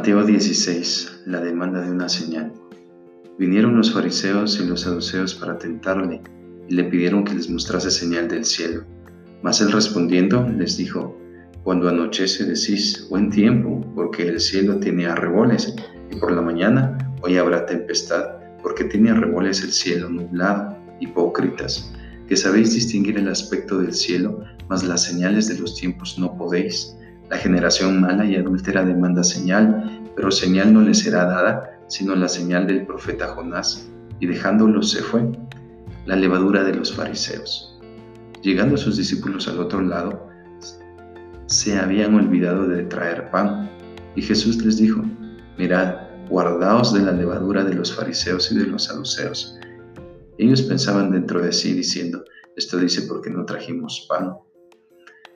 Mateo 16. La demanda de una señal. Vinieron los fariseos y los saduceos para tentarle y le pidieron que les mostrase señal del cielo. Mas él respondiendo les dijo, Cuando anochece decís, buen tiempo, porque el cielo tiene arreboles, y por la mañana hoy habrá tempestad, porque tiene arreboles el cielo nublado. Hipócritas, que sabéis distinguir el aspecto del cielo, mas las señales de los tiempos no podéis. La generación mala y adúltera demanda señal, pero señal no le será dada, sino la señal del profeta Jonás. Y dejándolo se fue. La levadura de los fariseos. Llegando sus discípulos al otro lado, se habían olvidado de traer pan. Y Jesús les dijo, mirad, guardaos de la levadura de los fariseos y de los saduceos. Ellos pensaban dentro de sí diciendo, esto dice porque no trajimos pan.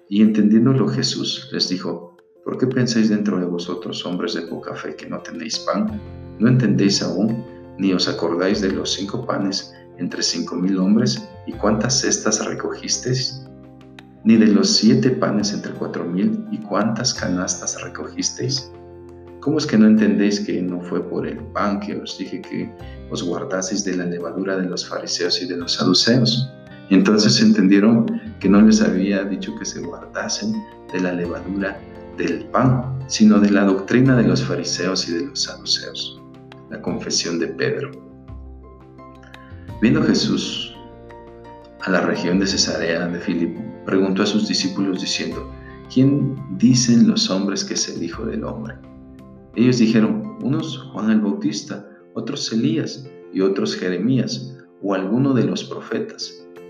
Y entendiéndolo Jesús les dijo, ¿por qué pensáis dentro de vosotros, hombres de poca fe, que no tenéis pan? ¿No entendéis aún, ni os acordáis de los cinco panes entre cinco mil hombres y cuántas cestas recogisteis? ¿Ni de los siete panes entre cuatro mil y cuántas canastas recogisteis? ¿Cómo es que no entendéis que no fue por el pan que os dije que os guardaseis de la levadura de los fariseos y de los saduceos? Entonces entendieron que no les había dicho que se guardasen de la levadura del pan, sino de la doctrina de los fariseos y de los saduceos. La confesión de Pedro. Viendo Jesús a la región de Cesarea de Filipo, preguntó a sus discípulos diciendo, ¿quién dicen los hombres que es el Hijo del Hombre? Ellos dijeron, unos Juan el Bautista, otros Elías y otros Jeremías o alguno de los profetas.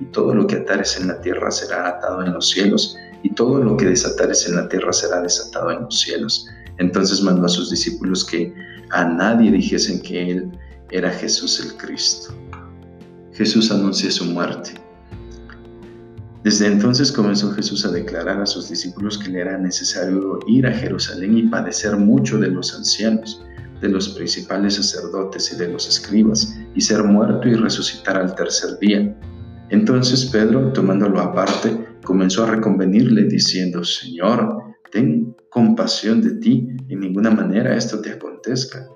y todo lo que atares en la tierra será atado en los cielos, y todo lo que desatares en la tierra será desatado en los cielos. Entonces mandó a sus discípulos que a nadie dijesen que él era Jesús el Cristo. Jesús anuncia su muerte. Desde entonces comenzó Jesús a declarar a sus discípulos que le era necesario ir a Jerusalén y padecer mucho de los ancianos, de los principales sacerdotes y de los escribas, y ser muerto y resucitar al tercer día. Entonces Pedro, tomándolo aparte, comenzó a reconvenirle diciendo, Señor, ten compasión de ti, en ninguna manera esto te acontezca.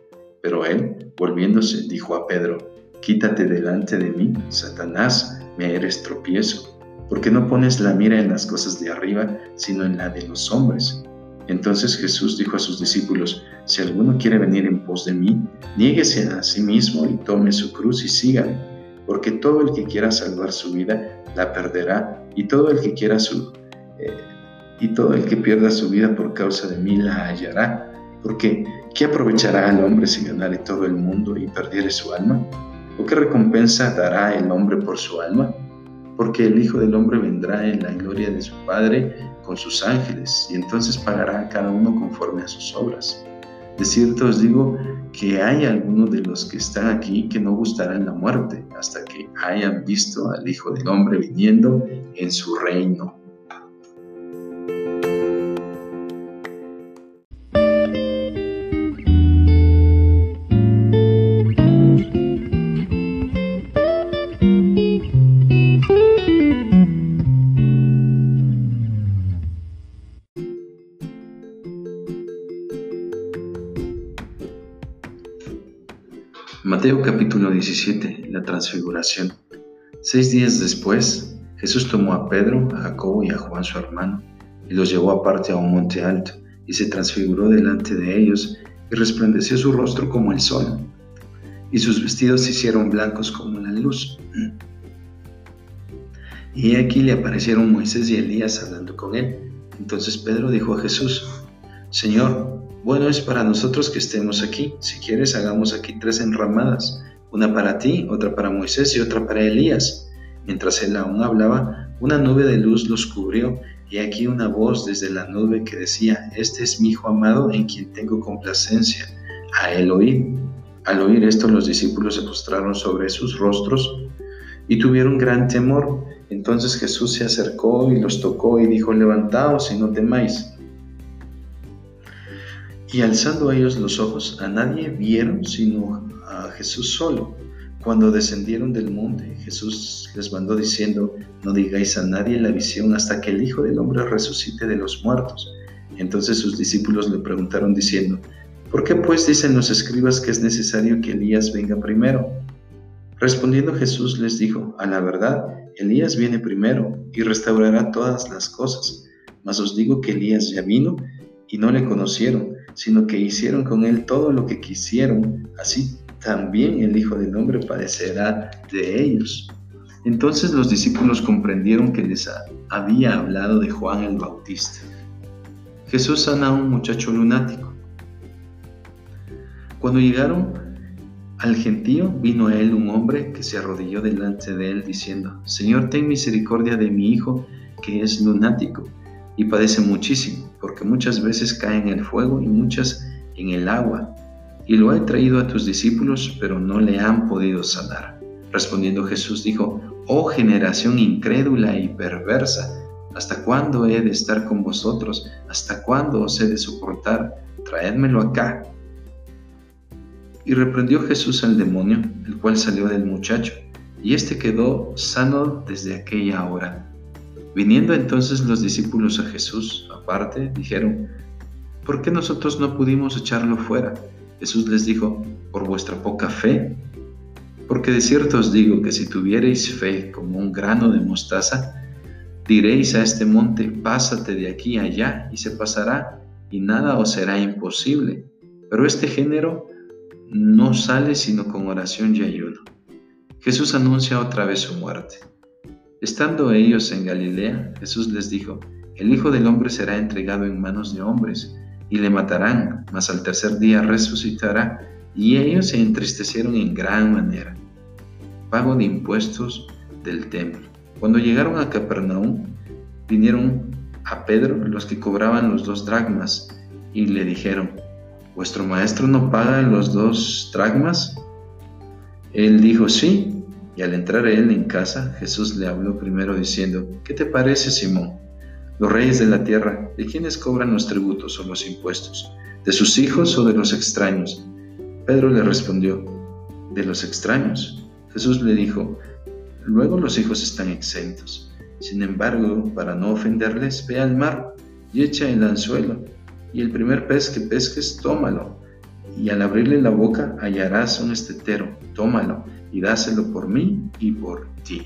Pero él, volviéndose, dijo a Pedro, Quítate delante de mí, Satanás, me eres tropiezo, porque no pones la mira en las cosas de arriba, sino en la de los hombres. Entonces Jesús dijo a sus discípulos, Si alguno quiere venir en pos de mí, niéguese a sí mismo y tome su cruz y sígame porque todo el que quiera salvar su vida la perderá y todo el que quiera su eh, y todo el que pierda su vida por causa de mí la hallará. Porque ¿qué aprovechará al hombre si ganare todo el mundo y perdiere su alma? ¿O qué recompensa dará el hombre por su alma? Porque el Hijo del Hombre vendrá en la gloria de su Padre con sus ángeles y entonces pagará a cada uno conforme a sus obras. De cierto os digo que hay algunos de los que están aquí que no gustarán la muerte hasta que hayan visto al Hijo del Hombre viniendo en su reino. Capítulo 17, la transfiguración. Seis días después, Jesús tomó a Pedro, a Jacobo y a Juan su hermano, y los llevó aparte a un monte alto, y se transfiguró delante de ellos, y resplandeció su rostro como el sol, y sus vestidos se hicieron blancos como la luz. Y aquí le aparecieron Moisés y Elías hablando con él. Entonces Pedro dijo a Jesús, Señor, bueno es para nosotros que estemos aquí. Si quieres, hagamos aquí tres enramadas, una para ti, otra para Moisés y otra para Elías. Mientras él aún hablaba, una nube de luz los cubrió y aquí una voz desde la nube que decía, Este es mi Hijo amado en quien tengo complacencia, a él oír. Al oír esto los discípulos se postraron sobre sus rostros y tuvieron gran temor. Entonces Jesús se acercó y los tocó y dijo, Levantaos y no temáis. Y alzando ellos los ojos, a nadie vieron sino a Jesús solo. Cuando descendieron del monte, Jesús les mandó diciendo, no digáis a nadie la visión hasta que el Hijo del Hombre resucite de los muertos. Entonces sus discípulos le preguntaron diciendo, ¿por qué pues dicen los escribas que es necesario que Elías venga primero? Respondiendo Jesús les dijo, a la verdad, Elías viene primero y restaurará todas las cosas. Mas os digo que Elías ya vino y no le conocieron, sino que hicieron con él todo lo que quisieron, así también el Hijo del Hombre padecerá de ellos. Entonces los discípulos comprendieron que les había hablado de Juan el Bautista. Jesús sana a un muchacho lunático. Cuando llegaron al gentío, vino a él un hombre que se arrodilló delante de él diciendo, Señor, ten misericordia de mi hijo, que es lunático y padece muchísimo, porque muchas veces cae en el fuego y muchas en el agua y lo he traído a tus discípulos, pero no le han podido sanar. Respondiendo Jesús dijo, Oh generación incrédula y perversa, ¿hasta cuándo he de estar con vosotros? ¿Hasta cuándo os he de soportar? Traédmelo acá. Y reprendió Jesús al demonio, el cual salió del muchacho, y éste quedó sano desde aquella hora. Viniendo entonces los discípulos a Jesús, aparte, dijeron, ¿por qué nosotros no pudimos echarlo fuera? Jesús les dijo, por vuestra poca fe, porque de cierto os digo que si tuviereis fe como un grano de mostaza, diréis a este monte, pásate de aquí allá, y se pasará, y nada os será imposible. Pero este género no sale sino con oración y ayuno. Jesús anuncia otra vez su muerte. Estando ellos en Galilea, Jesús les dijo, el Hijo del Hombre será entregado en manos de hombres, y le matarán, mas al tercer día resucitará. Y ellos se entristecieron en gran manera. Pago de impuestos del templo. Cuando llegaron a Capernaum, vinieron a Pedro los que cobraban los dos dragmas y le dijeron, ¿vuestro maestro no paga los dos dragmas? Él dijo, sí. Y al entrar él en casa, Jesús le habló primero diciendo, ¿qué te parece, Simón? los reyes de la tierra, ¿de quiénes cobran los tributos o los impuestos? ¿De sus hijos o de los extraños? Pedro le respondió, de los extraños. Jesús le dijo, luego los hijos están exentos. Sin embargo, para no ofenderles, ve al mar y echa el anzuelo, y el primer pez que pesques, tómalo, y al abrirle la boca hallarás un estetero, tómalo y dáselo por mí y por ti.